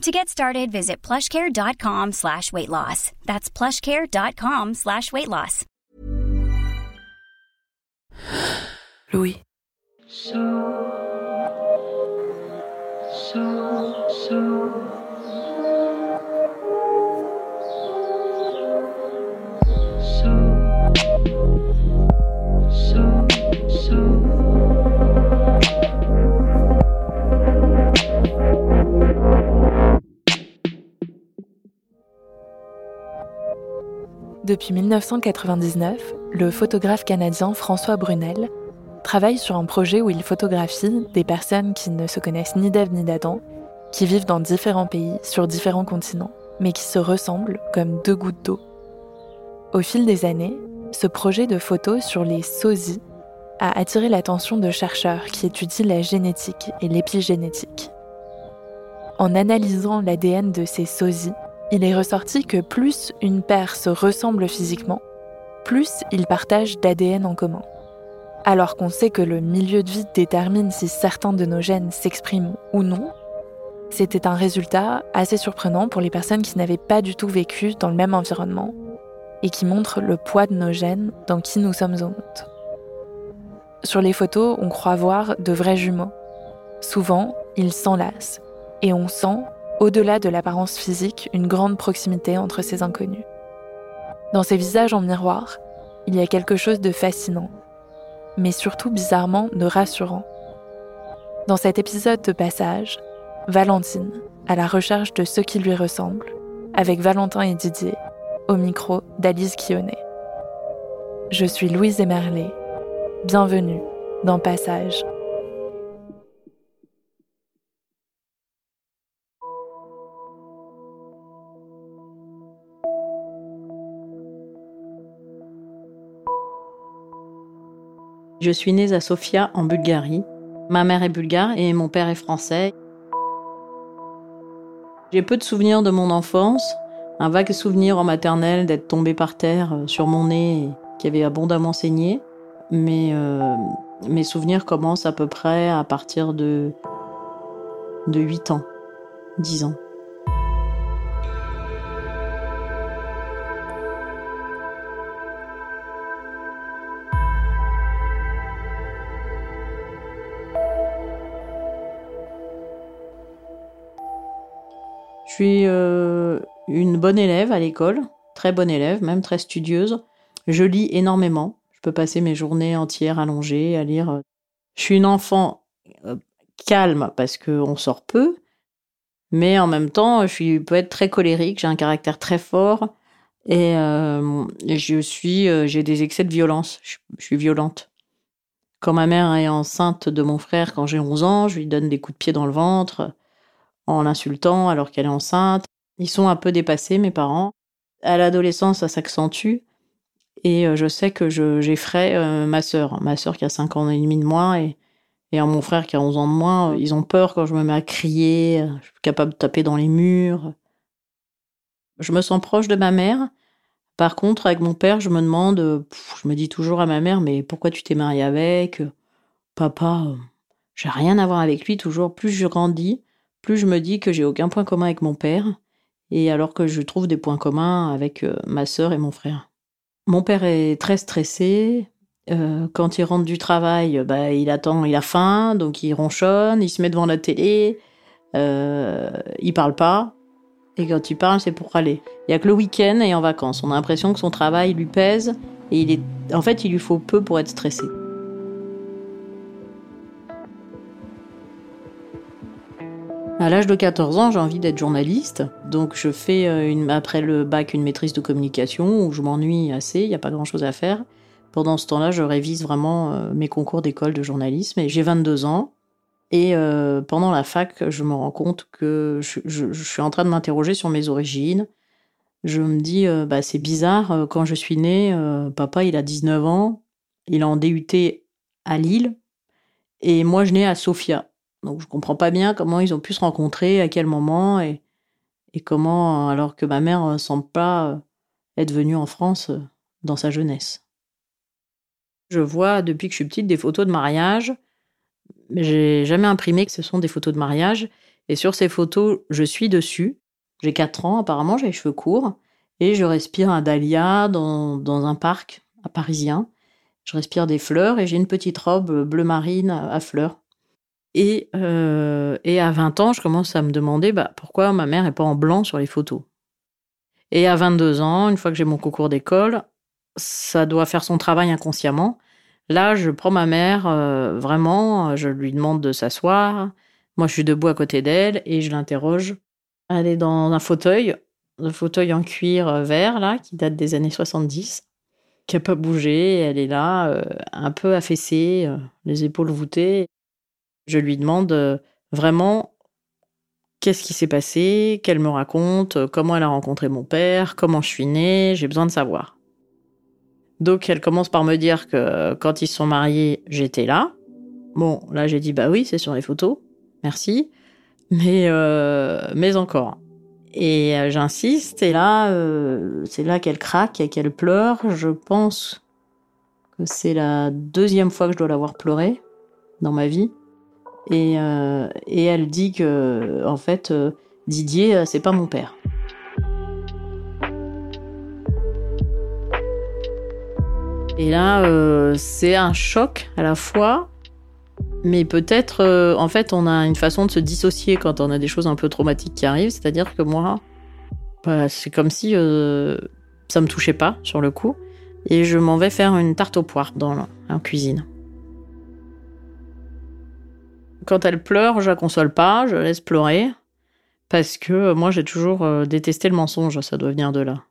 To get started, visit plushcare.com slash weight loss. That's plushcare.com slash weight loss. Louis. Depuis 1999, le photographe canadien François Brunel travaille sur un projet où il photographie des personnes qui ne se connaissent ni d'Ève ni d'Adam, qui vivent dans différents pays, sur différents continents, mais qui se ressemblent comme deux gouttes d'eau. Au fil des années, ce projet de photos sur les sosies a attiré l'attention de chercheurs qui étudient la génétique et l'épigénétique. En analysant l'ADN de ces sosies, il est ressorti que plus une paire se ressemble physiquement, plus ils partagent d'ADN en commun. Alors qu'on sait que le milieu de vie détermine si certains de nos gènes s'expriment ou non, c'était un résultat assez surprenant pour les personnes qui n'avaient pas du tout vécu dans le même environnement et qui montre le poids de nos gènes dans qui nous sommes au monde. Sur les photos, on croit voir de vrais jumeaux. Souvent, ils s'enlacent et on sent au-delà de l'apparence physique, une grande proximité entre ces inconnus. Dans ces visages en miroir, il y a quelque chose de fascinant, mais surtout bizarrement de rassurant. Dans cet épisode de passage, Valentine, à la recherche de ceux qui lui ressemblent, avec Valentin et Didier, au micro d'Alice Guillonnet. Je suis Louise Emerlet. Bienvenue dans Passage. Je suis née à Sofia, en Bulgarie. Ma mère est bulgare et mon père est français. J'ai peu de souvenirs de mon enfance. Un vague souvenir en maternelle d'être tombée par terre euh, sur mon nez qui avait abondamment saigné. Mais euh, mes souvenirs commencent à peu près à partir de, de 8 ans, 10 ans. Suis euh, une bonne élève à l'école, très bonne élève, même très studieuse. Je lis énormément. Je peux passer mes journées entières allongées à lire. Je suis une enfant euh, calme parce qu'on sort peu, mais en même temps, je suis, peux être très colérique. J'ai un caractère très fort et euh, je suis, j'ai des excès de violence. Je, je suis violente. Quand ma mère est enceinte de mon frère quand j'ai 11 ans, je lui donne des coups de pied dans le ventre en l'insultant alors qu'elle est enceinte. Ils sont un peu dépassés, mes parents. À l'adolescence, ça s'accentue. Et euh, je sais que j'effraie euh, ma sœur, ma sœur qui a 5 ans et demi de moins et, mon frère qui a 11 ans de moins. Ils ont peur quand je me mets à crier, je suis capable de taper dans les murs. Je me sens proche de ma mère. Par contre, avec mon père, je me demande, je me dis toujours à ma mère, mais pourquoi tu t'es mariée avec? Papa, j'ai rien à voir avec lui, toujours. Plus je grandis, plus je me dis que j'ai aucun point commun avec mon père, et alors que je trouve des points communs avec euh, ma sœur et mon frère. Mon père est très stressé. Euh, quand il rentre du travail, bah, il attend, il a faim, donc il ronchonne, il se met devant la télé, euh, il parle pas. Et quand il parle, c'est pour aller. Il y a que le week-end et en vacances. On a l'impression que son travail lui pèse Et il est, en fait, il lui faut peu pour être stressé. À l'âge de 14 ans, j'ai envie d'être journaliste. Donc je fais euh, une, après le bac une maîtrise de communication où je m'ennuie assez, il n'y a pas grand-chose à faire. Pendant ce temps-là, je révise vraiment euh, mes concours d'école de journalisme et j'ai 22 ans. Et euh, pendant la fac, je me rends compte que je, suis en train de m'interroger sur mes origines. Je me dis, bah, c'est bizarre, quand je suis née, papa il a 19 ans, il a en DUT à Lille, et moi je nais à Sofia. Donc je comprends pas bien comment ils ont pu se rencontrer, à quel moment et, comment, alors que ma mère ne semble pas être venue en France dans sa jeunesse. Je vois depuis que je suis petite des photos de mariage, mais j'ai jamais imprimé que ce sont des photos de mariage. Et sur ces photos, je suis dessus. J'ai 4 ans, apparemment, j'ai les cheveux courts. Et je respire un dahlia dans, dans un parc à parisien. Je respire des fleurs et j'ai une petite robe bleu marine à fleurs. Et, euh, et à 20 ans, je commence à me demander bah, pourquoi ma mère n'est pas en blanc sur les photos. Et à 22 ans, une fois que j'ai mon concours d'école, ça doit faire son travail inconsciemment. Là, je prends ma mère, euh, vraiment, je lui demande de s'asseoir. Moi, je suis debout à côté d'elle et je l'interroge. Elle est dans un fauteuil, un fauteuil en cuir euh, vert, là, qui date des années 70, qui n'a pas bougé. Elle est là, un peu affaissée, les épaules voûtées. Je lui demande euh, vraiment qu'est-ce qui s'est passé, qu'elle me raconte, euh, comment elle a rencontré mon père, comment je suis née, j'ai besoin de savoir. Donc elle commence par me dire que euh, quand ils sont mariés, j'étais là. Bon, là j'ai dit bah oui, c'est sur les photos, merci, mais mais encore. Et j'insiste, et là c'est là qu'elle craque et qu'elle pleure. Je pense que c'est la deuxième fois que je dois l'avoir pleuré dans ma vie. Et, euh, et elle dit que, en fait, euh, Didier, euh, c'est pas mon père. Et là, c'est un choc à la fois, mais peut-être, en fait, on a une façon de se dissocier quand on a des choses un peu traumatiques qui arrivent. C'est-à-dire que moi, bah, c'est comme si ça me touchait pas sur le coup, et je m'en vais faire une tarte aux poires dans la cuisine. Quand elle pleure, je la console pas, je la laisse pleurer. Parce que euh, moi, j'ai toujours euh, détesté le mensonge, ça doit venir de là.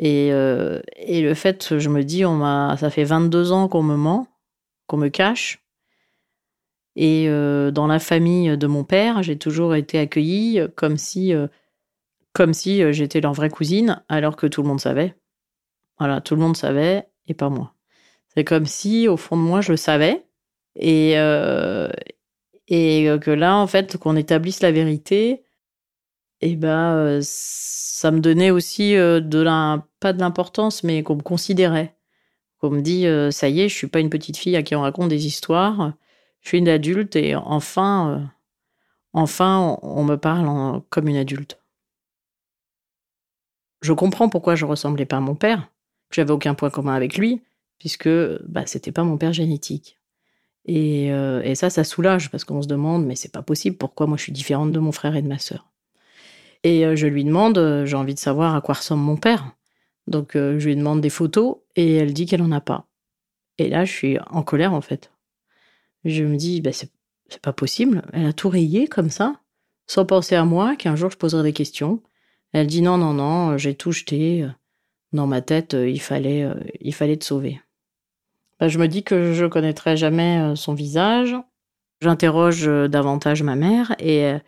Et, euh, et le fait, je me dis, on m'a, ça fait 22 ans qu'on me ment, qu'on me cache. Et dans la famille de mon père, j'ai toujours été accueillie comme si, comme si j'étais leur vraie cousine, alors que tout le monde savait. Voilà, tout le monde savait et pas moi. C'est comme si, au fond de moi, je le savais. Et, et euh, que là, en fait, qu'on établisse la vérité, et eh ben, euh, ça me donnait aussi euh, de la, pas de l'importance, mais qu'on me considérait. Qu'on me dit, ça y est, je suis pas une petite fille à qui on raconte des histoires, je suis une adulte et enfin, enfin, on, me parle comme une adulte. Je comprends pourquoi je ressemblais pas à mon père, j'avais aucun point commun avec lui, puisque bah, c'était pas mon père génétique. Euh, et, ça, ça soulage parce qu'on se demande, mais c'est pas possible, pourquoi moi je suis différente de mon frère et de ma sœur? Et euh, je lui demande, euh, j'ai envie de savoir à quoi ressemble mon père. Donc je lui demande des photos et elle dit qu'elle en a pas. Et là, je suis en colère en fait. Je me dis, bah, c'est pas possible. Elle a tout rayé comme ça, sans penser à moi, qu'un jour je poserai des questions. Elle dit non, non, non, j'ai tout jeté. Dans ma tête, il fallait, il fallait te sauver. Bah, je me dis que je connaîtrai jamais euh, son visage. J'interroge euh, davantage ma mère et euh,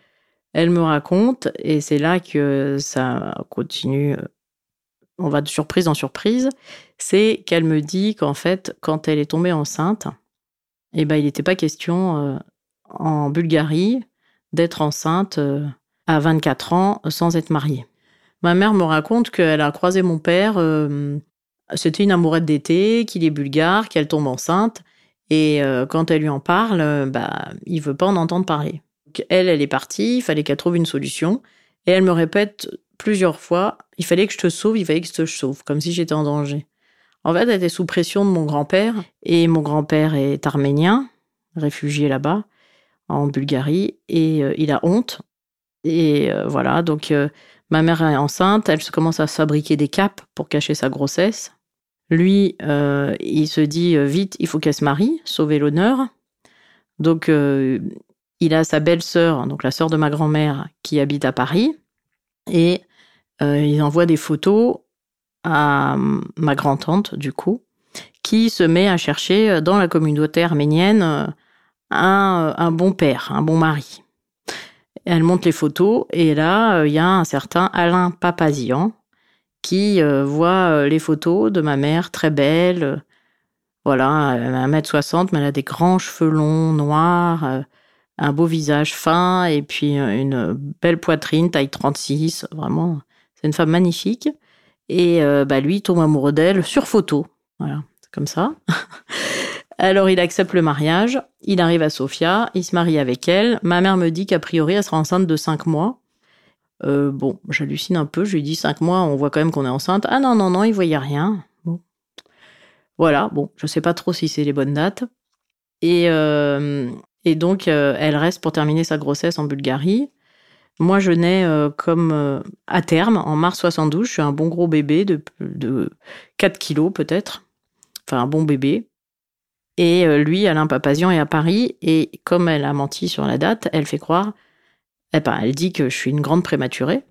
elle me raconte, et c'est là que ça continue, on va de surprise en surprise, c'est qu'elle me dit qu'en fait, quand elle est tombée enceinte, eh ben, il n'était pas question en Bulgarie d'être enceinte à 24 ans sans être mariée. Ma mère me raconte qu'elle a croisé mon père c'était une amourette d'été, qu'il est bulgare, qu'elle tombe enceinte. Et euh, quand elle lui en parle, euh, bah, il veut pas en entendre parler. elle, elle est partie, il fallait qu'elle trouve une solution. Et elle me répète plusieurs fois, il fallait que je te sauve, il fallait que je te sauve, comme si j'étais en danger. En fait, elle était sous pression de mon grand-père, et mon grand-père est arménien, réfugié là-bas, en Bulgarie, et euh, il a honte. Et voilà, donc ma mère est enceinte, elle commence à fabriquer des capes pour cacher sa grossesse. Lui, euh, il se dit euh, vite, il faut qu'elle se marie, sauver l'honneur. Donc, euh, il a sa belle-sœur, donc la sœur de ma grand-mère, qui habite à Paris, et il envoie des photos à ma grand-tante, du coup, qui se met à chercher dans la communauté arménienne un, un bon père, un bon mari. Elle montre les photos, et là, il y a un certain Alain Papazian, qui euh, voit euh, les photos de ma mère, très belle. Euh, voilà, elle a 1m60, mais elle a des grands cheveux longs, noirs, un beau visage fin, et puis une belle poitrine, taille 36. Vraiment, c'est une femme magnifique. Et bah, lui, tombe amoureux d'elle sur photo. Voilà, c'est comme ça. Alors il accepte le mariage, il arrive à Sofia, il se marie avec elle. Ma mère me dit qu'a priori elle sera enceinte de 5 mois. Euh, bon, j'hallucine un peu. Je lui dis cinq mois, on voit quand même qu'on est enceinte. Ah non, non, non, il voyait rien. Bon. Voilà, bon, je sais pas trop si c'est les bonnes dates. Et, euh, et donc, euh, elle reste pour terminer sa grossesse en Bulgarie. Moi, je nais comme à terme, en mars 72. Je suis un bon gros bébé de, de 4 kilos peut-être. Enfin, un bon bébé. Et lui, Alain Papazian, est à Paris. Et comme elle a menti sur la date, elle fait croire eh ben, elle dit que je suis une grande prématurée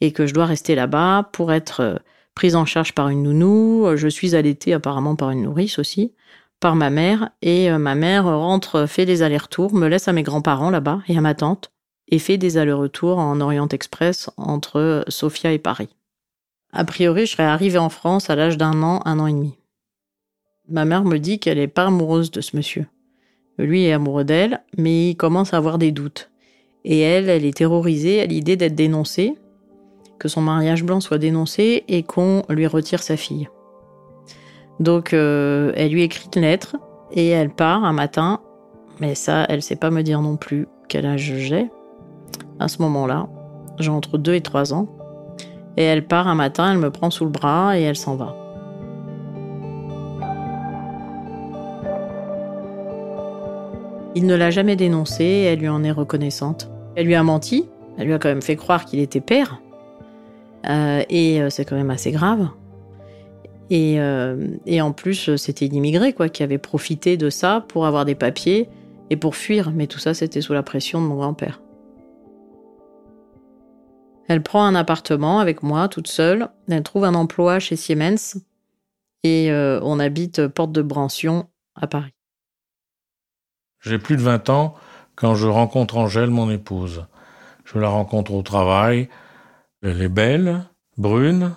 et que je dois rester là-bas pour être euh, prise en charge par une nounou. Je suis allaitée apparemment par une nourrice aussi, par ma mère. Et euh, ma mère rentre, fait des allers-retours, me laisse à mes grands-parents là-bas et à ma tante, et fait des allers-retours en Orient Express entre euh, Sofia et Paris. A priori, je serais arrivée en France à l'âge d'un an, un an et demi. Ma mère me dit qu'elle n'est pas amoureuse de ce monsieur. Lui est amoureux d'elle, mais il commence à avoir des doutes. Et elle, elle est terrorisée à l'idée d'être dénoncée, que son mariage blanc soit dénoncé et qu'on lui retire sa fille. Donc euh, elle lui écrit une lettre et elle part un matin, mais ça, elle sait pas me dire non plus quel âge j'ai. À ce moment-là, j'ai entre 2 et 3 ans. Et elle part un matin, elle me prend sous le bras et elle s'en va. Il ne l'a jamais dénoncé et elle lui en est reconnaissante. Elle lui a menti, elle lui a quand même fait croire qu'il était père. Euh, et euh, c'est quand même assez grave. Et, euh, et en plus, c'était une immigrée quoi, qui avait profité de ça pour avoir des papiers et pour fuir. Mais tout ça, c'était sous la pression de mon grand-père. Elle prend un appartement avec moi, toute seule. Elle trouve un emploi chez Siemens. Et on habite Porte de Brancion à Paris. J'ai plus de 20 ans quand je rencontre Angèle, mon épouse. Je la rencontre au travail. Elle est belle, brune.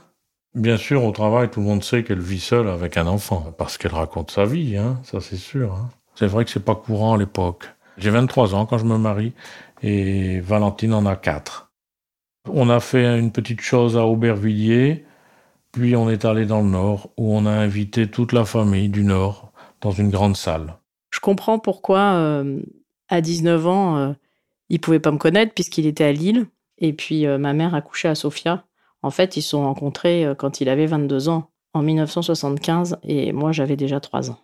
Bien sûr, au travail, tout le monde sait qu'elle vit seule avec un enfant, parce qu'elle raconte sa vie, hein, ça c'est sûr. Hein. C'est vrai que c'est pas courant à l'époque. J'ai 23 ans quand je me marie, et Valentine en a 4. On a fait une petite chose à Aubervilliers, puis on est allé dans le Nord, où on a invité toute la famille du Nord dans une grande salle. Je comprends pourquoi, euh, à 19 ans, euh, il pouvait pas me connaître puisqu'il était à Lille. Et puis, euh, ma mère a couché à Sofia. En fait, ils se sont rencontrés quand il avait 22 ans, en 1975, et moi, j'avais déjà 3 ans.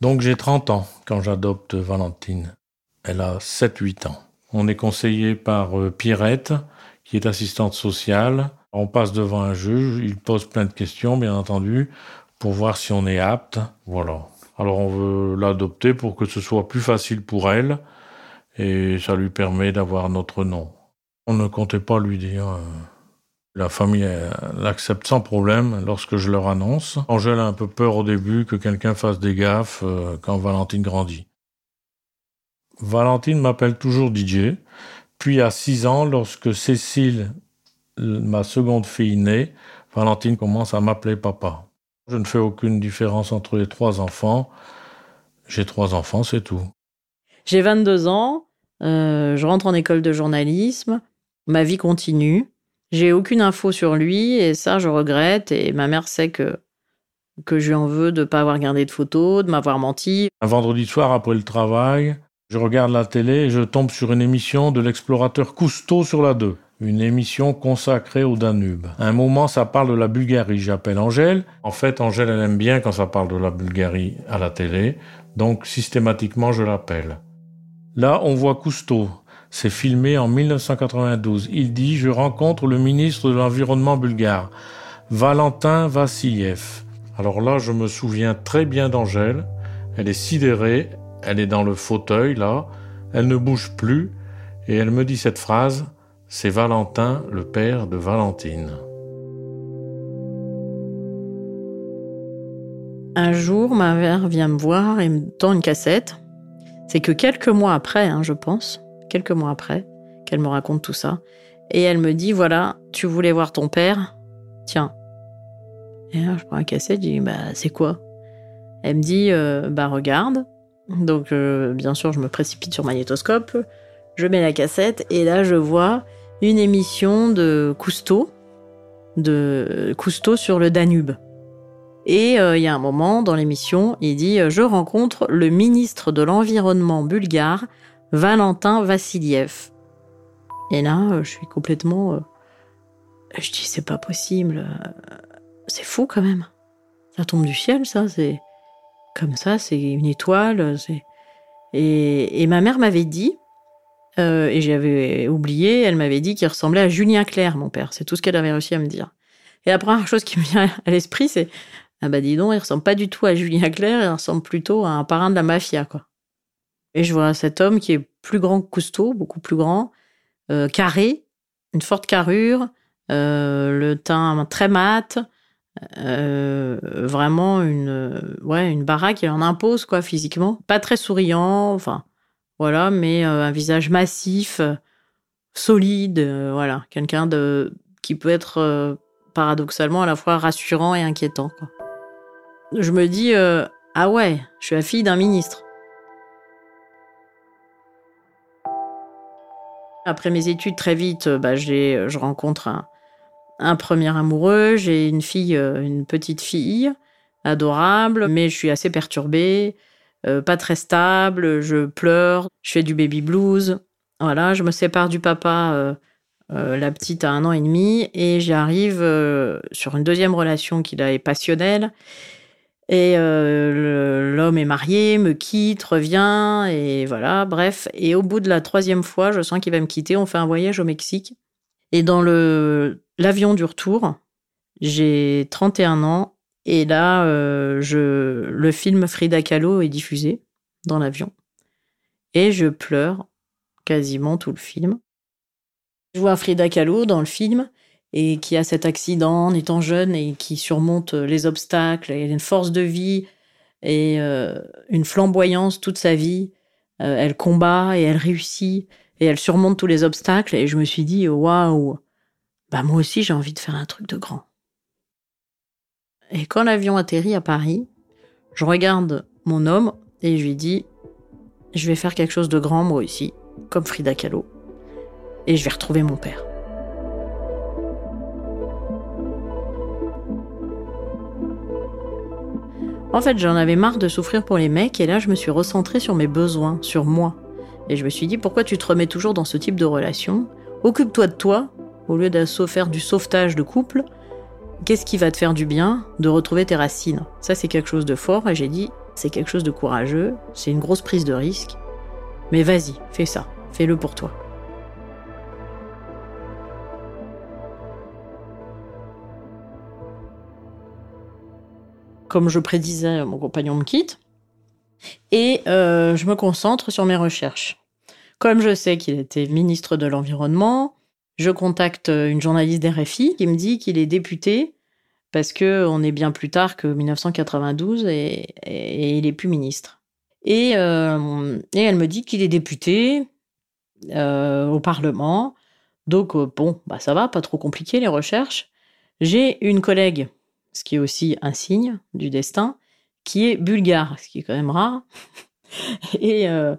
Donc, j'ai 30 ans quand j'adopte Valentine. Elle a 7-8 ans. On est conseillé par Pierrette, qui est assistante sociale. On passe devant un juge, il pose plein de questions, bien entendu, pour voir si on est apte. Voilà. Alors on veut l'adopter pour que ce soit plus facile pour elle et ça lui permet d'avoir notre nom. On ne comptait pas lui dire. Euh, la famille l'accepte sans problème lorsque je leur annonce. Angèle a un peu peur au début que quelqu'un fasse des gaffes euh, quand Valentine grandit. Valentine m'appelle toujours DJ. Puis à 6 ans, lorsque Cécile, ma seconde fille, naît, Valentine commence à m'appeler papa. Je ne fais aucune différence entre les trois enfants. J'ai trois enfants, c'est tout. J'ai 22 ans, euh, je rentre en école de journalisme, ma vie continue. J'ai aucune info sur lui et ça, je regrette. Et ma mère sait que, que je lui en veux de ne pas avoir gardé de photos, de m'avoir menti. Un vendredi soir après le travail, je regarde la télé et je tombe sur une émission de l'explorateur Cousteau sur la 2 une émission consacrée au Danube. un moment, ça parle de la Bulgarie. J'appelle Angèle. En fait, Angèle, elle aime bien quand ça parle de la Bulgarie à la télé. Donc, systématiquement, je l'appelle. Là, on voit Cousteau. C'est filmé en 1992. Il dit, je rencontre le ministre de l'Environnement bulgare, Valentin Vassiliev. Alors là, je me souviens très bien d'Angèle. Elle est sidérée, elle est dans le fauteuil là, elle ne bouge plus, et elle me dit cette phrase, c'est Valentin, le père de Valentine. Un jour, ma mère vient me voir et me tend une cassette. C'est que quelques mois après, hein, je pense, quelques mois après, qu'elle me raconte tout ça. Et elle me dit, voilà, tu voulais voir ton père Tiens. Et là, je prends la cassette, je dis, bah, c'est quoi? Elle me dit, euh, bah, regarde. Donc, euh, bien sûr, je me précipite sur magnétoscope, je mets la cassette, et là, je vois une émission de Cousteau, de Cousteau sur le Danube. Et euh, il y a un moment dans l'émission, il dit Je rencontre le ministre de l'Environnement bulgare, Valentin Vassiliev. Et là, euh, je suis complètement. euh, je dis C'est pas possible. euh, C'est fou quand même. Ça tombe du ciel, ça. C'est comme ça, c'est une étoile. Et, et ma mère m'avait dit, euh, et j'avais oublié, elle m'avait dit qu'il ressemblait à Julien Clerc, mon père. C'est tout ce qu'elle avait réussi à me dire. Et la première chose qui me vient à l'esprit, c'est ah bah dis donc, il ressemble pas du tout à Julien Clerc, il ressemble plutôt à un parrain de la mafia, quoi. Et je vois cet homme qui est plus grand que Cousteau, beaucoup plus grand, euh, carré, une forte carrure, euh, le teint très mat, vraiment une, ouais, une baraque, il en impose, quoi, physiquement. Pas très souriant, enfin, voilà, mais euh, un visage massif, euh, solide, euh, voilà, quelqu'un qui peut être paradoxalement à la fois rassurant et inquiétant. Je me dis, ah ouais, je suis la fille d'un ministre. Après mes études, très vite, bah, je rencontre un, un premier amoureux, j'ai une fille, une petite fille, adorable, mais je suis assez perturbée, euh, pas très stable, je pleure, je fais du baby blues. Voilà, je me sépare du papa, euh, euh, la petite a un an et demi, et j'arrive sur une deuxième relation qui là est passionnelle. Et l'homme est marié, me quitte, revient, et voilà, bref. Et au bout de la troisième fois, je sens qu'il va me quitter. On fait un voyage au Mexique. Et dans l'avion du retour, j'ai 31 ans, et là, euh, je, le film Frida Kahlo est diffusé dans l'avion. Et je pleure quasiment tout le film. Je vois Frida Kahlo dans le film et qui a cet accident en étant jeune et qui surmonte les obstacles et une force de vie et euh, une flamboyance toute sa vie. Euh, elle combat et elle réussit et elle surmonte tous les obstacles et je me suis dit waouh, bah moi aussi j'ai envie de faire un truc de grand. Et quand l'avion atterrit à Paris, je regarde mon homme et je lui dis je vais faire quelque chose de grand moi aussi, comme Frida Kahlo, et je vais retrouver mon père. En fait, j'en avais marre de souffrir pour les mecs, et là, je me suis recentrée sur mes besoins, sur moi. Et je me suis dit, pourquoi tu te remets toujours dans ce type de relation? Occupe-toi de toi, au lieu de faire du sauvetage de couple. Qu'est-ce qui va te faire du bien de retrouver tes racines? Ça, c'est quelque chose de fort, et j'ai dit, c'est quelque chose de courageux, c'est une grosse prise de risque. Mais vas-y, fais ça, fais-le pour toi. Comme je prédisais, mon compagnon me quitte. Et euh, je me concentre sur mes recherches. Comme je sais qu'il était ministre de l'Environnement, je contacte une journaliste d'RFI qui me dit qu'il est député parce que on est bien plus tard que 1992 et, il est plus ministre. Et, euh, et elle me dit qu'il est député euh, au Parlement. Donc euh, bon, bah ça va, pas trop compliqué les recherches. J'ai une collègue, ce qui est aussi un signe du destin, qui est bulgare, ce qui est quand même rare. et euh,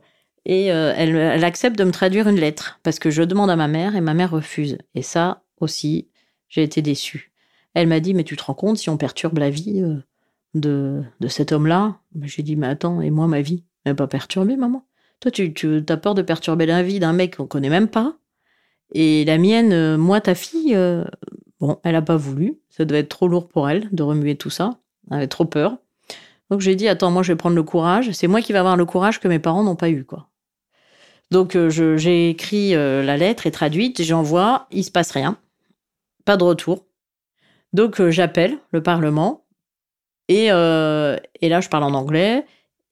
et euh, elle, accepte de me traduire une lettre parce que je demande à ma mère et ma mère refuse. Et ça aussi, j'ai été déçue. Elle m'a dit mais tu te rends compte si on perturbe la vie euh, de, de cet homme-là? J'ai dit mais attends et moi ma vie? N'est pas perturbée maman. Toi tu, tu as peur de perturber la vie d'un mec qu'on connaît même pas. Et la mienne, euh, moi ta fille, bon elle a pas voulu. Ça devait être trop lourd pour elle de remuer tout ça. Elle avait trop peur. Donc j'ai dit attends moi je vais prendre le courage. C'est moi qui vais avoir le courage que mes parents n'ont pas eu quoi. Donc euh, j'ai écrit euh, la lettre et traduite, j'envoie, il se passe rien, pas de retour. Donc euh, j'appelle le Parlement Et, et là, je parle en anglais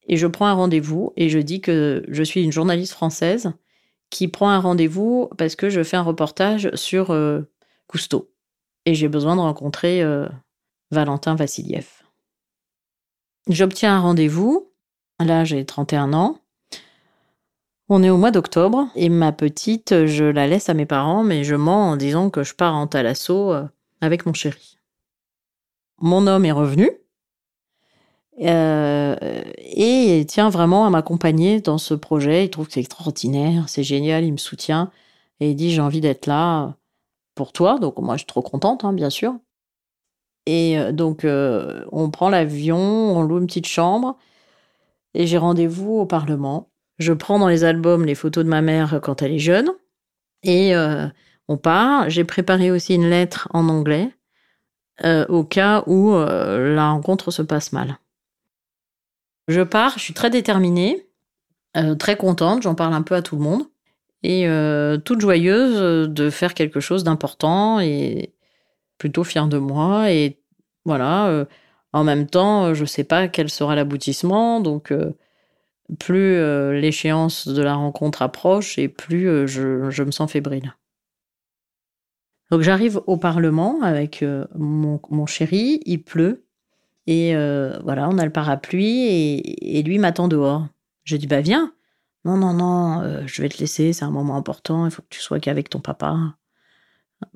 et je prends un rendez-vous et je dis que je suis une journaliste française qui prend un rendez-vous parce que je fais un reportage sur Cousteau. Et j'ai besoin de rencontrer Valentin Vassiliev. J'obtiens un rendez-vous. Là, j'ai 31 ans. On est au mois d'octobre et ma petite, je la laisse à mes parents, mais je mens en disant que je pars en Talasso euh, avec mon chéri. Mon homme est revenu euh, et il tient vraiment à m'accompagner dans ce projet. Il trouve que c'est extraordinaire, c'est génial, il me soutient et il dit j'ai envie d'être là pour toi. Donc moi je suis trop contente, hein, bien sûr. Et euh, donc on prend l'avion, on loue une petite chambre et j'ai rendez-vous au Parlement. Je prends dans les albums les photos de ma mère quand elle est jeune et on part. J'ai préparé aussi une lettre en anglais au cas où la rencontre se passe mal. Je pars, je suis très déterminée, euh, très contente, j'en parle un peu à tout le monde, et euh, toute joyeuse de faire quelque chose d'important et plutôt fière de moi. Et voilà, euh, en même temps, je ne sais pas quel sera l'aboutissement, donc plus l'échéance de la rencontre approche et plus je, je, me sens fébrile. Donc j'arrive au Parlement avec mon, mon chéri, il pleut, et euh, voilà, on a le parapluie et, lui m'attend dehors. Je dis, bah viens. Non, non, non, euh, je vais te laisser, c'est un moment important, il faut que tu sois qu'avec ton papa.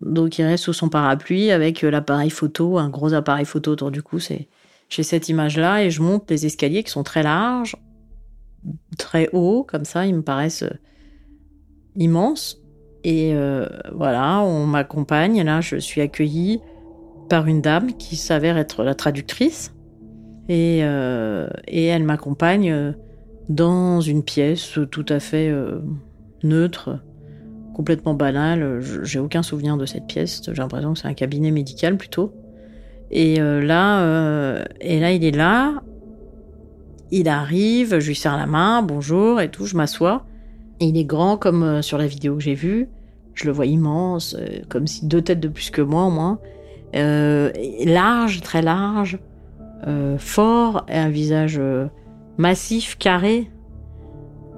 Donc il reste sous son parapluie avec euh, l'appareil photo, un gros appareil photo autour du cou. C'est, j'ai cette image-là et je monte les escaliers qui sont très larges, très hauts, comme ça, ils me paraissent immenses. Et voilà, on m'accompagne. Là, je suis accueillie par une dame qui s'avère être la traductrice. Et, euh, elle m'accompagne euh, dans une pièce tout à fait euh, neutre, complètement banale. J'ai aucun souvenir de cette pièce. J'ai l'impression que c'est un cabinet médical plutôt. Et là, et là, il est là. Il arrive, je lui serre la main, bonjour et tout, je m'assois. Il est grand comme sur la vidéo que j'ai vue. Je le vois immense, comme si deux têtes de plus que moi au moins. Euh, large, très large, euh, fort, et un visage euh, massif, carré,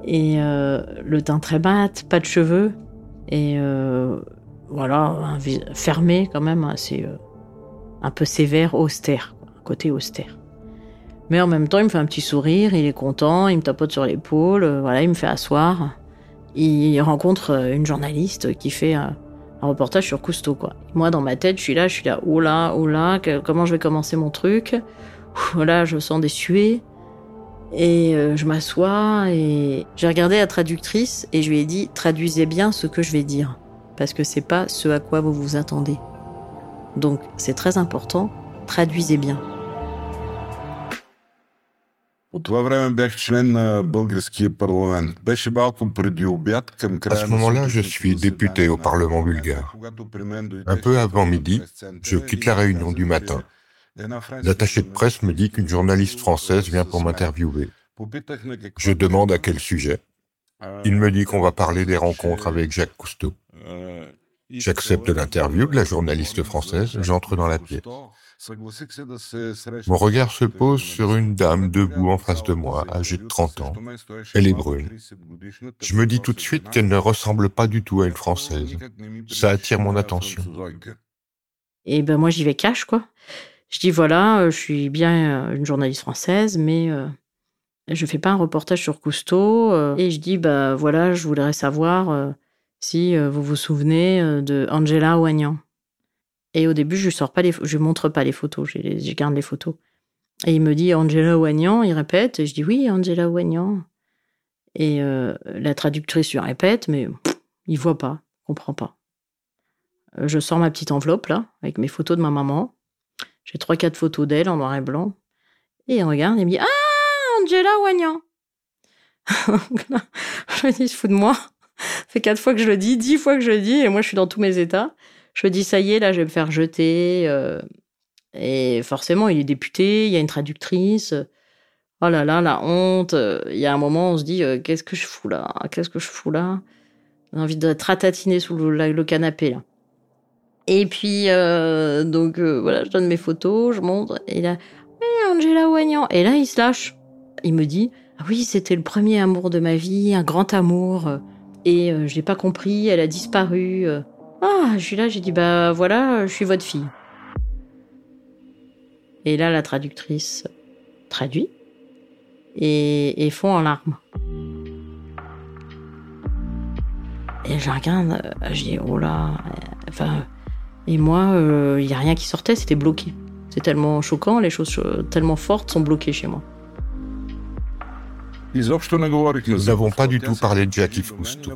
et le teint très mat, pas de cheveux, et voilà, un fermé quand même, assez un peu sévère, austère, côté austère. Mais en même temps, il me fait un petit sourire, il est content, il me tapote sur l'épaule, voilà, il me fait asseoir. Il rencontre une journaliste qui fait un reportage sur Cousteau, quoi. Moi, dans ma tête, je suis là, je suis là, oh là, oh comment je vais commencer mon truc? Là, je sens des suées. Et euh, je m'assois et j'ai regardé la traductrice et je lui ai dit traduisez bien ce que je vais dire parce que c'est pas ce à quoi vous vous attendez. Donc c'est très important, traduisez bien. À ce moment-là, je suis député au Parlement bulgare. Un peu avant midi, je quitte la réunion du matin. L'attaché de presse me dit qu'une journaliste française vient pour m'interviewer. Je demande à quel sujet. Il me dit qu'on va parler des rencontres avec Jacques Cousteau. J'accepte l'interview de la journaliste française, j'entre dans la pièce. Mon regard se pose sur une dame debout en face de moi, âgée de 30 ans. Elle est brune. Je me dis tout de suite qu'elle ne ressemble pas du tout à une Française. Ça attire mon attention. Et ben moi j'y vais cash quoi. Je dis voilà, euh, je suis bien euh, une journaliste française, mais euh, je fais pas un reportage sur Cousteau. et je dis bah voilà, je voudrais savoir si vous vous souvenez de Angela Oignan. Et au début, je sors pas les, je montre pas les photos, je garde les photos. Et il me dit Angela Oignan, il répète, et je dis oui, Angela Oignan. Et euh, la traductrice lui répète, mais il voit pas, comprend pas. Euh, je sors ma petite enveloppe là, avec mes photos de ma maman. J'ai trois, quatre photos d'elle en noir et blanc. Et il regarde il me dit Ah, Angela Oignan Je me dis, je fous de moi. Ça fait quatre fois que je le dis, dix fois que je le dis, et moi je suis dans tous mes états. Je me dis, ça y est, là, je vais me faire jeter. Euh, et forcément, il est député, il y a une traductrice. Oh là là, la honte. Il y a un moment, on se dit, euh, qu'est-ce que je fous là? Qu'est-ce que je fous là? J'ai envie de ratatiner sous le, canapé, là. Et puis, euh, donc, voilà, je donne mes photos, je montre. Et là, oui, Angela Oignan. Et là, il se lâche. Il me dit ah oui, c'était le premier amour de ma vie, un grand amour. Et je n'ai pas compris, elle a disparu. Ah, je suis là, j'ai dit bah voilà, je suis votre fille. Et là, la traductrice traduit et, et fond en larmes. Et je regarde, je dis oh là, enfin, et moi, il euh, n'y a rien qui sortait, c'était bloqué. C'est tellement choquant, les choses tellement fortes sont bloquées chez moi. Nous n'avons pas du tout parlé de Jackie Fousto.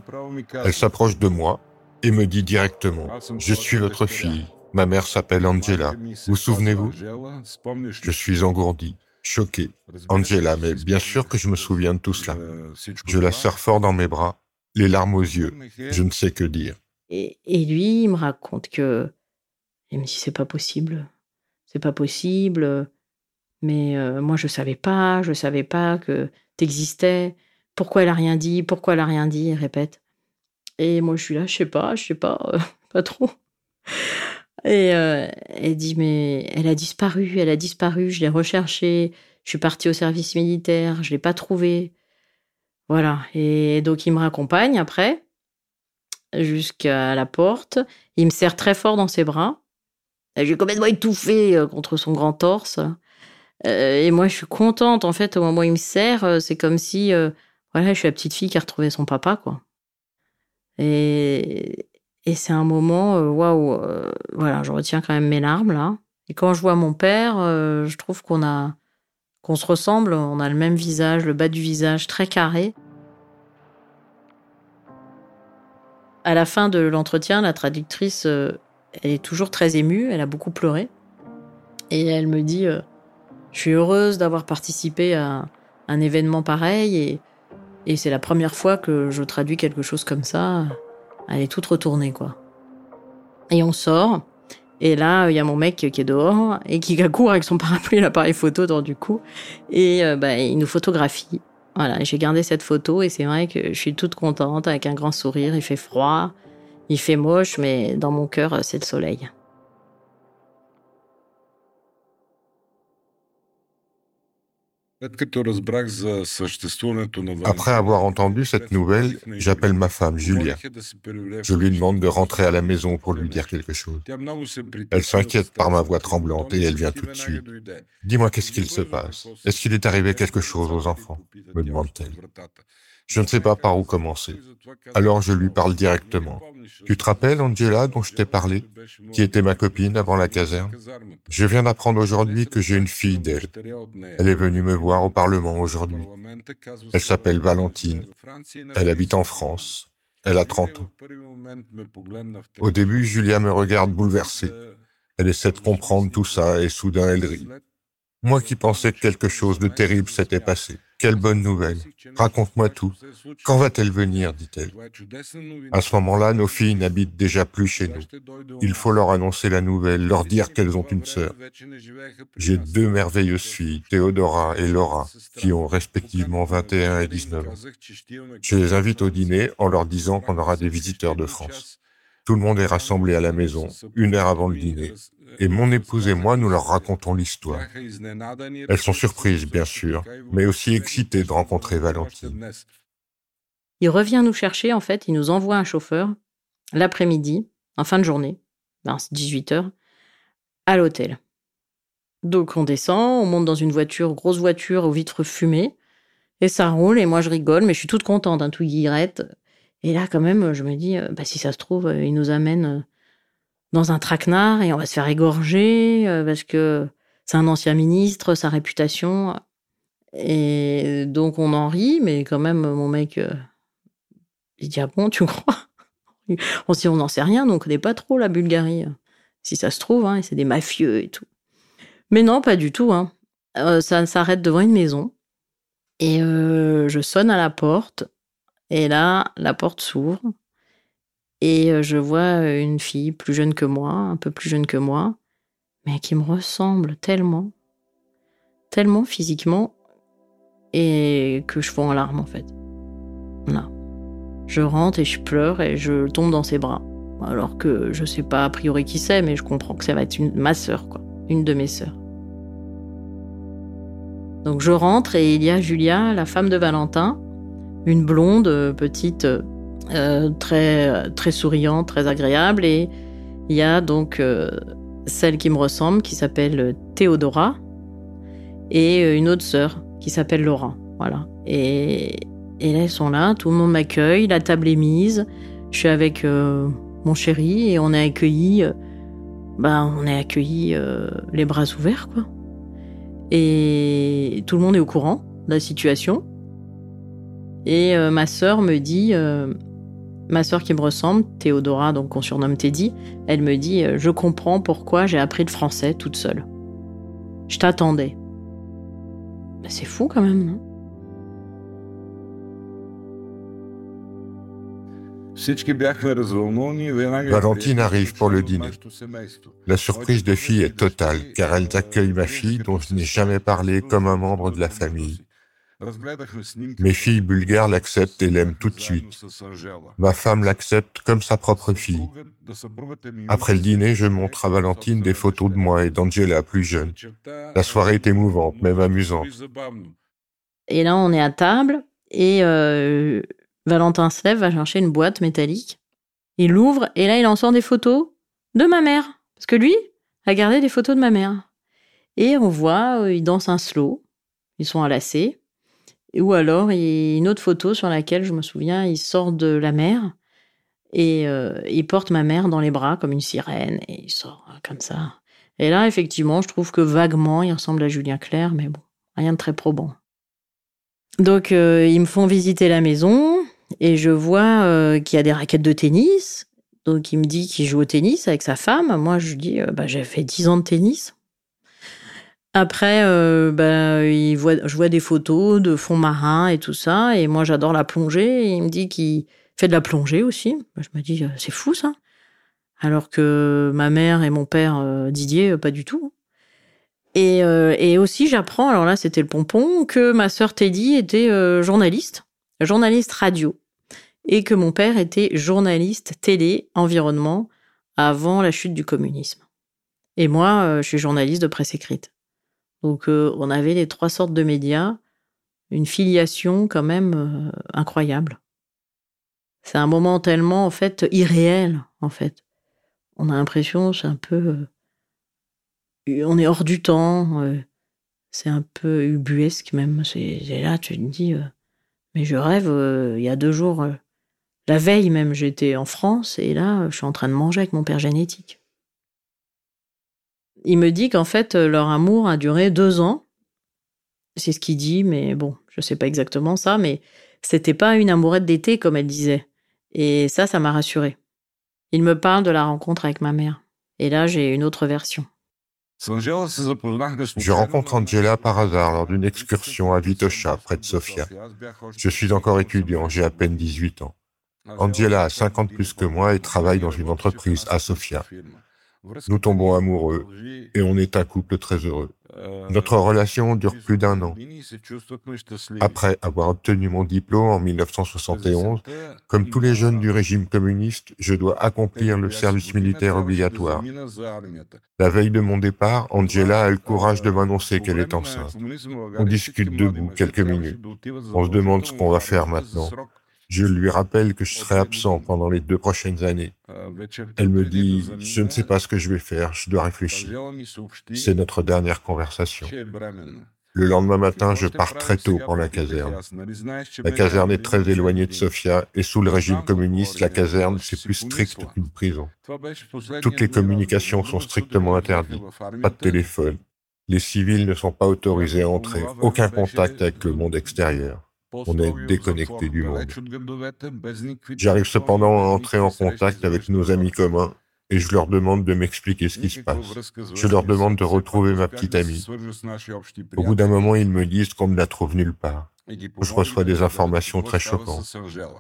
Elle s'approche de moi et me dit directement Je suis votre fille. Ma mère s'appelle Angela. Vous souvenez-vous Je suis engourdi, choqué. Angela, mais bien sûr que je me souviens de tout cela. Je la serre fort dans mes bras, les larmes aux yeux. Je ne sais que dire. Et, lui, il me raconte que. Il me dit c'est pas possible. C'est pas possible. Mais euh, moi, je savais pas. Je savais pas que t'existais. Pourquoi elle a rien dit? Pourquoi elle a rien dit? Il répète. Et moi, je suis là, je sais pas, je sais pas, euh, pas trop. Et euh, elle dit mais elle a disparu, elle a disparu. Je l'ai recherchée. Je suis partie au service militaire. Je l'ai pas trouvée. Voilà. Et donc il me raccompagne après jusqu'à la porte. Il me serre très fort dans ses bras. J'ai complètement étouffé euh, contre son grand torse. Et moi, je suis contente, en fait, au moment où il me serre, c'est comme si, voilà, je suis la petite fille qui a retrouvé son papa, quoi. Et, c'est un moment, waouh, voilà, je retiens quand même mes larmes, là. Et quand je vois mon père, je trouve qu'on a, qu'on se ressemble, on a le même visage, le bas du visage très carré. À la fin de l'entretien, la traductrice, euh, elle est toujours très émue, elle a beaucoup pleuré. Et elle me dit euh, Je suis heureuse d'avoir participé à un événement pareil et, et c'est la première fois que je traduis quelque chose comme ça. Elle est toute retournée, quoi. Et on sort. Et là, il y a mon mec qui est dehors et qui court avec son parapluie et l'appareil photo dans du coup. Et euh, bah, il nous photographie. Voilà, j'ai gardé cette photo et c'est vrai que je suis toute contente avec un grand sourire. Il fait froid, il fait moche, mais dans mon cœur, c'est le soleil. Après avoir entendu cette nouvelle, j'appelle ma femme, Julia. Je lui demande de rentrer à la maison pour lui dire quelque chose. Elle s'inquiète par ma voix tremblante et elle vient tout de suite. Dis-moi qu'est-ce qu'il se passe? Est-ce qu'il est arrivé quelque chose aux enfants? me demande-t-elle. Je ne sais pas par où commencer. Alors je lui parle directement. Tu te rappelles Angela dont je t'ai parlé, qui était ma copine avant la caserne? Je viens d'apprendre aujourd'hui que j'ai une fille d'elle. Elle est venue me voir au Parlement aujourd'hui. Elle s'appelle Valentine. Elle habite en France. Elle a 30 ans. Au début, Julia me regarde bouleversée. Elle essaie de comprendre tout ça et soudain elle rit. Moi qui pensais que quelque chose de terrible s'était passé. Quelle bonne nouvelle. Raconte-moi tout. Quand va-t-elle venir dit-elle. À ce moment-là, nos filles n'habitent déjà plus chez nous. Il faut leur annoncer la nouvelle, leur dire qu'elles ont une sœur. J'ai deux merveilleuses filles, Théodora et Laura, qui ont respectivement 21 et 19 ans. Je les invite au dîner en leur disant qu'on aura des visiteurs de France. Tout le monde est rassemblé à la maison, une heure avant le dîner et mon épouse et moi, nous leur racontons l'histoire. Elles sont surprises, bien sûr, mais aussi excitées de rencontrer Valentine. Il revient nous chercher, en fait, il nous envoie un chauffeur l'après-midi, en fin de journée, 18 h à l'hôtel. Donc on descend, on monte dans une voiture, grosse voiture aux vitres fumées, et ça roule, et moi je rigole, mais je suis toute contente, un hein, tout. Et là, quand même, je me dis, euh, bah, si ça se trouve, euh, il nous amène euh, dans un traquenard et on va se faire égorger parce que c'est un ancien ministre, sa réputation. Et donc on en rit, mais quand même, mon mec, il dit Ah bon, tu crois? On se dit On n'en sait rien, donc on connaît pas trop la Bulgarie. Si ça se trouve, hein, c'est des mafieux et tout. Mais non, pas du tout. Hein. Ça s'arrête devant une maison. Et je sonne à la porte. Et là, la porte s'ouvre. Et euh, je vois euh, une fille plus jeune que moi, un peu plus jeune que moi, mais qui me ressemble tellement, tellement physiquement, et que je fonds en larmes en fait. Là. Je rentre et je pleure et je tombe dans ses bras. Alors que je sais pas a priori qui c'est, mais je comprends que ça va être ma sœur, quoi. Une de mes sœurs. Donc je rentre et il y a Julia, la femme de Valentin, une blonde euh, petite, euh, très très souriante, très agréable, et il y a donc euh, celle qui me ressemble, qui s'appelle Théodora, et une autre sœur qui s'appelle Laura. Voilà. Et, là, elles sont là, tout le monde m'accueille, la table est mise, je suis avec mon chéri et on est accueillis, ben, on est accueillis les bras ouverts, quoi. Et tout le monde est au courant de la situation. Et euh, ma sœur me dit, euh, ma sœur qui me ressemble, Théodora, donc qu'on surnomme Teddy, elle me dit euh, Je comprends pourquoi j'ai appris le français toute seule. Je t'attendais. Ben, c'est fou quand même, non? Valentine arrive pour le dîner. La surprise des filles est totale, car elles accueillent ma fille dont je n'ai jamais parlé comme un membre de la famille. Mes filles bulgares l'acceptent et l'aiment tout de suite. Ma femme l'accepte comme sa propre fille. Après le dîner, je montre à Valentine des photos de moi et d'Angela plus jeune. La soirée est émouvante, même amusante. Et là, on est à table et euh, Valentin se lève, va chercher une boîte métallique. Il l'ouvre et là, il en sort des photos de ma mère. Parce que lui a gardé des photos de ma mère. Et on voit, euh, il danse un slow. Ils sont enlacés. Ou alors, une autre photo sur laquelle je me souviens, il sort de la mer et euh, il porte ma mère dans les bras comme une sirène et il sort comme ça. Et là, effectivement, je trouve que vaguement, il ressemble à Julien Clerc, mais bon, rien de très probant. Donc, euh, ils me font visiter la maison et je vois euh, qu'il y a des raquettes de tennis. Donc, il me dit qu'il joue au tennis avec sa femme. Moi, je lui dis, bah, j'ai fait 10 ans de tennis. Après, euh, bah, je vois des photos de fonds marins et tout ça. Et moi, j'adore la plongée. il me dit qu'il fait de la plongée aussi. Je me dis, euh, c'est fou ça. Alors que ma mère et mon père euh, Didier, pas du tout. Et, et aussi, j'apprends, alors là, c'était le pompon, que ma sœur Teddy était journaliste, journaliste radio. Et que mon père était journaliste télé, environnement, avant la chute du communisme. Et moi, je suis journaliste de presse écrite. Donc euh, on avait les trois sortes de médias, une filiation quand même euh, incroyable. C'est un moment tellement en fait irréel en fait. On a l'impression c'est un peu euh, on est hors du temps, c'est un peu ubuesque même. C'est là tu te dis mais je rêve il y a deux jours la veille même j'étais en France et là je suis en train de manger avec mon père génétique. Il me dit qu'en fait, euh, leur amour a duré deux ans. C'est ce qu'il dit, mais bon, je sais pas exactement ça, mais c'était pas une amourette d'été, comme elle disait. Et ça, ça m'a rassuré. Il me parle de la rencontre avec ma mère. Et là, j'ai une autre version. Je rencontre Angela par hasard lors d'une excursion à Vitosha, près de Sofia. Je suis encore étudiant, j'ai à peine 18 ans. Angela a 50 plus que moi et travaille dans une entreprise à Sofia. Nous tombons amoureux et on est un couple très heureux. Notre relation dure plus d'un an. Après avoir obtenu mon diplôme en 1971, comme tous les jeunes du régime communiste, je dois accomplir le service militaire obligatoire. La veille de mon départ, Angela a le courage de m'annoncer qu'elle est enceinte. On discute debout quelques minutes. On se demande ce qu'on va faire maintenant. Je lui rappelle que je serai absent pendant les deux prochaines années. Elle me dit, je ne sais pas ce que je vais faire, je dois réfléchir. C'est notre dernière conversation. Le lendemain matin, je pars très tôt pour la caserne. La caserne est très éloignée de Sofia et sous le régime communiste, la caserne, c'est plus strict qu'une prison. Toutes les communications sont strictement interdites. Pas de téléphone. Les civils ne sont pas autorisés à entrer. Aucun contact avec le monde extérieur. On est déconnecté du monde. J'arrive cependant à entrer en contact avec nos amis communs et je leur demande de m'expliquer ce qui se passe. Je leur demande de retrouver ma petite amie. Au bout d'un moment, ils me disent qu'on ne la trouve nulle part. Je reçois des informations très choquantes.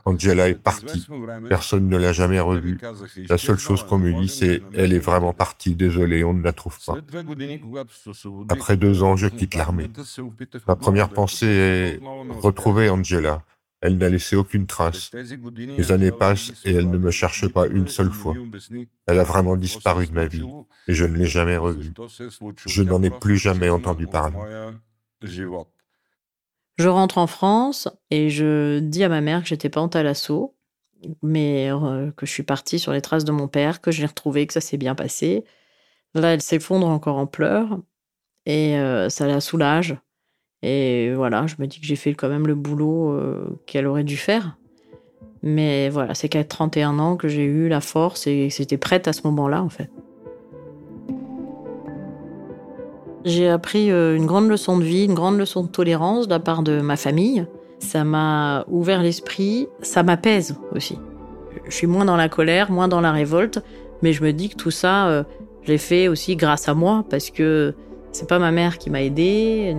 Angela est partie. Personne ne l'a jamais revue. La seule chose qu'on me dit, c'est elle est vraiment partie. Désolé, on ne la trouve pas. Après deux ans, je quitte l'armée. Ma première pensée est retrouver Angela. Elle n'a laissé aucune trace. Les années passent et elle ne me cherche pas une seule fois. Elle a vraiment disparu de ma vie et je ne l'ai jamais revue. Je n'en ai plus jamais entendu parler. Je rentre en France et je dis à ma mère que j'étais pas en thalasso, mais euh, que je suis partie sur les traces de mon père, que je l'ai retrouvé, que ça s'est bien passé. Là, elle s'effondre encore en pleurs et euh, ça la soulage. Et voilà, je me dis que j'ai fait quand même le boulot euh, qu'elle aurait dû faire. Mais voilà, c'est qu'à 31 ans que j'ai eu la force et c'était prête à ce moment-là, en fait. J'ai appris euh, une grande leçon de vie, une grande leçon de tolérance de la part de ma famille. Ça m'a ouvert l'esprit, ça m'apaise aussi. Je suis moins dans la colère, moins dans la révolte, mais je me dis que tout ça, euh, je l'ai fait aussi grâce à moi, parce que c'est pas ma mère qui m'a aidée,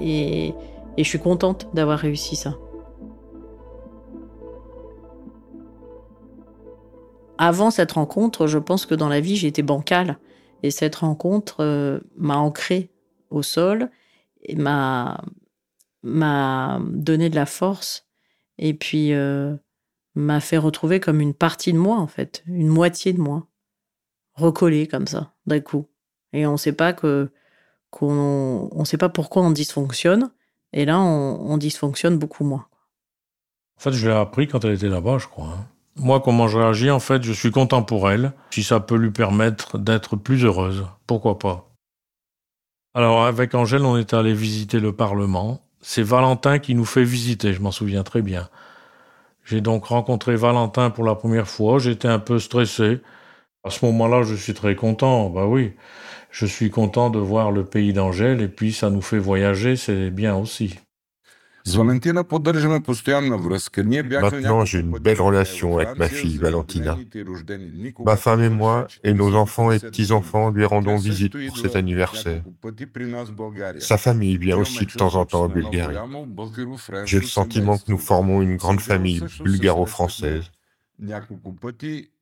et, et je suis contente d'avoir réussi ça. Avant cette rencontre, je pense que dans la vie, j'étais bancale. Et cette rencontre euh, m'a ancré au sol m'a donné de la force et puis euh, m'a fait retrouver comme une partie de moi en fait, une moitié de moi, recollée comme ça d'un coup. Et on sait pas que qu'on on sait pas pourquoi on dysfonctionne et là on, on dysfonctionne beaucoup moins. En fait, je l'ai appris quand elle était là-bas, je crois. Hein. Moi, comment je réagis, en fait, je suis content pour elle. Si ça peut lui permettre d'être plus heureuse, pourquoi pas? Alors, avec Angèle, on est allé visiter le Parlement. C'est Valentin qui nous fait visiter, je m'en souviens très bien. J'ai donc rencontré Valentin pour la première fois. J'étais un peu stressé. À ce moment-là, je suis très content. Bah oui, je suis content de voir le pays d'Angèle et puis ça nous fait voyager, c'est bien aussi. Maintenant, j'ai une belle relation avec ma fille Valentina. Ma femme et moi, et nos enfants et petits-enfants lui rendons visite pour cet anniversaire. Sa famille vient aussi de temps en temps en Bulgarie. J'ai le sentiment que nous formons une grande famille bulgaro-française.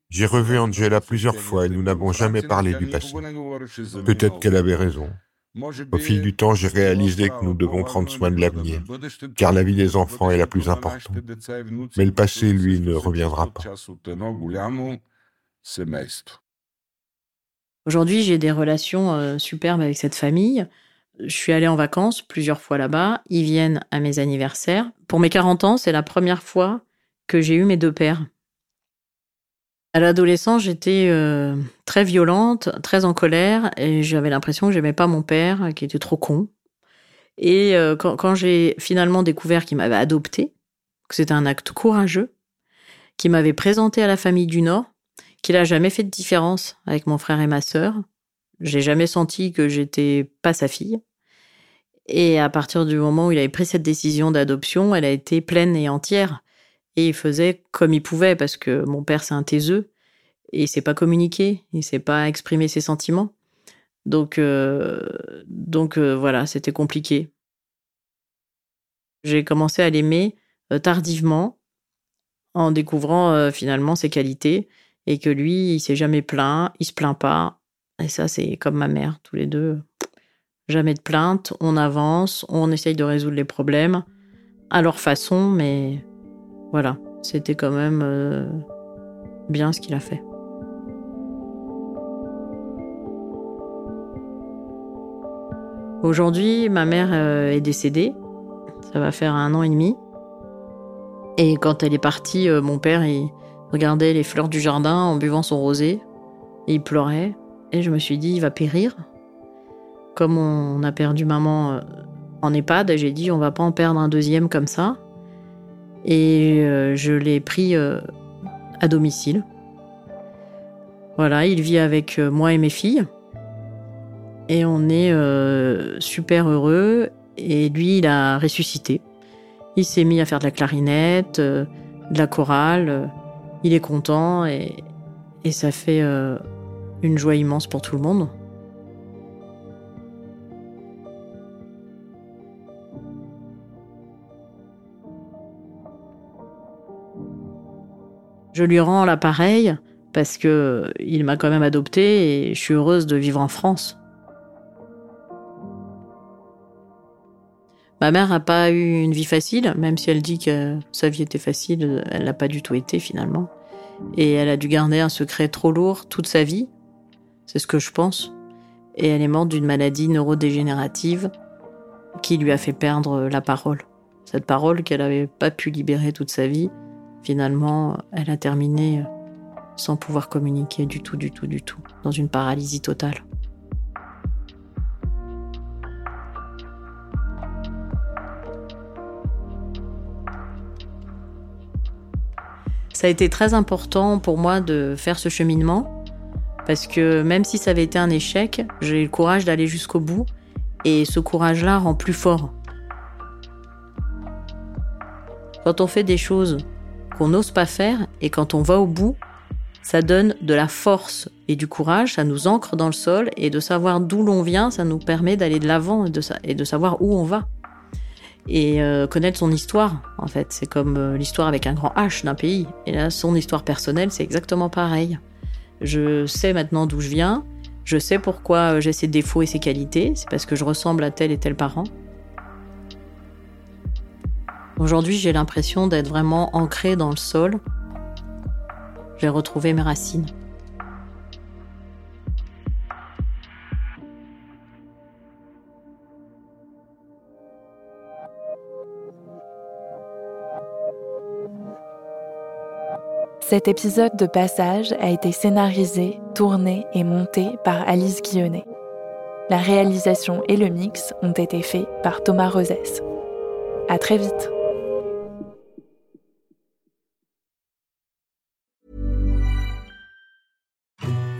J'ai revu Angela plusieurs fois et nous n'avons jamais parlé du passé. Peut-être qu'elle avait raison. Au fil du temps, j'ai réalisé que nous devons prendre soin de l'avenir, car la vie des enfants est la plus importante. Mais le passé, lui, ne reviendra pas. Aujourd'hui, j'ai des relations euh, superbes avec cette famille. Je suis allée en vacances plusieurs fois là-bas. Ils viennent à mes anniversaires. Pour mes 40 ans, c'est la première fois que j'ai eu mes deux pères. À l'adolescence, j'étais euh, très violente, très en colère, et j'avais l'impression que j'aimais pas mon père, qui était trop con. Et euh, quand, quand j'ai finalement découvert qu'il m'avait adopté, que c'était un acte courageux, qu'il m'avait présenté à la famille du Nord, qu'il a jamais fait de différence avec mon frère et ma sœur, j'ai jamais senti que j'étais pas sa fille. Et à partir du moment où il avait pris cette décision d'adoption, elle a été pleine et entière. Et il faisait comme il pouvait parce que mon père c'est un taiseux et il sait pas communiquer, il sait pas exprimer ses sentiments. Donc euh, donc euh, voilà, c'était compliqué. J'ai commencé à l'aimer euh, tardivement en découvrant finalement ses qualités et que lui, il s'est jamais plaint, il se plaint pas. Et ça c'est comme ma mère, tous les deux. Jamais de plainte, on avance, on essaye de résoudre les problèmes à leur façon, mais voilà, c'était quand même euh, bien ce qu'il a fait. Aujourd'hui, ma mère euh, est décédée. Ça va faire un an et demi. Et quand elle est partie, euh, mon père, il regardait les fleurs du jardin en buvant son rosé. Et il pleurait. Et je me suis dit, il va périr. Comme on a perdu maman en EHPAD, j'ai dit, on va pas en perdre un deuxième comme ça. Et euh, je l'ai pris euh, à domicile. Voilà, il vit avec euh, moi et mes filles. Et on est super heureux. Et lui, il a ressuscité. Il s'est mis à faire de la clarinette, de la chorale. Il est content et, et ça fait une joie immense pour tout le monde. Je lui rends l'appareil parce que il m'a quand même adopté et je suis heureuse de vivre en France. Ma mère n'a pas eu une vie facile, même si elle dit que sa vie était facile, elle n'a pas du tout été finalement. Et elle a dû garder un secret trop lourd toute sa vie, c'est ce que je pense. Et elle est morte d'une maladie neurodégénérative qui lui a fait perdre la parole. Cette parole qu'elle n'avait pas pu libérer toute sa vie, finalement, elle a terminé sans pouvoir communiquer du tout, du tout, du tout, dans une paralysie totale. Ça a été très important pour moi de faire ce cheminement, parce que même si ça avait été un échec, j'ai eu le courage d'aller jusqu'au bout, et ce courage-là rend plus fort. Quand on fait des choses qu'on n'ose pas faire, et quand on va au bout, ça donne de la force et du courage, ça nous ancre dans le sol, et de savoir d'où l'on vient, ça nous permet d'aller de l'avant et de, savoir où on va. Et euh, connaître son histoire, en fait, c'est comme euh, l'histoire avec un grand H d'un pays. Et là, son histoire personnelle, c'est exactement pareil. Je sais maintenant d'où je viens, je sais pourquoi euh, j'ai ses défauts et ses qualités, c'est parce que je ressemble à tel et tel parent. Aujourd'hui, j'ai l'impression d'être vraiment ancrée dans le sol, j'ai retrouvé mes racines. Cet épisode de Passage a été scénarisé, tourné et monté par Alice Guillonnet. La réalisation et le mix ont été faits par Thomas Rosès. À très vite!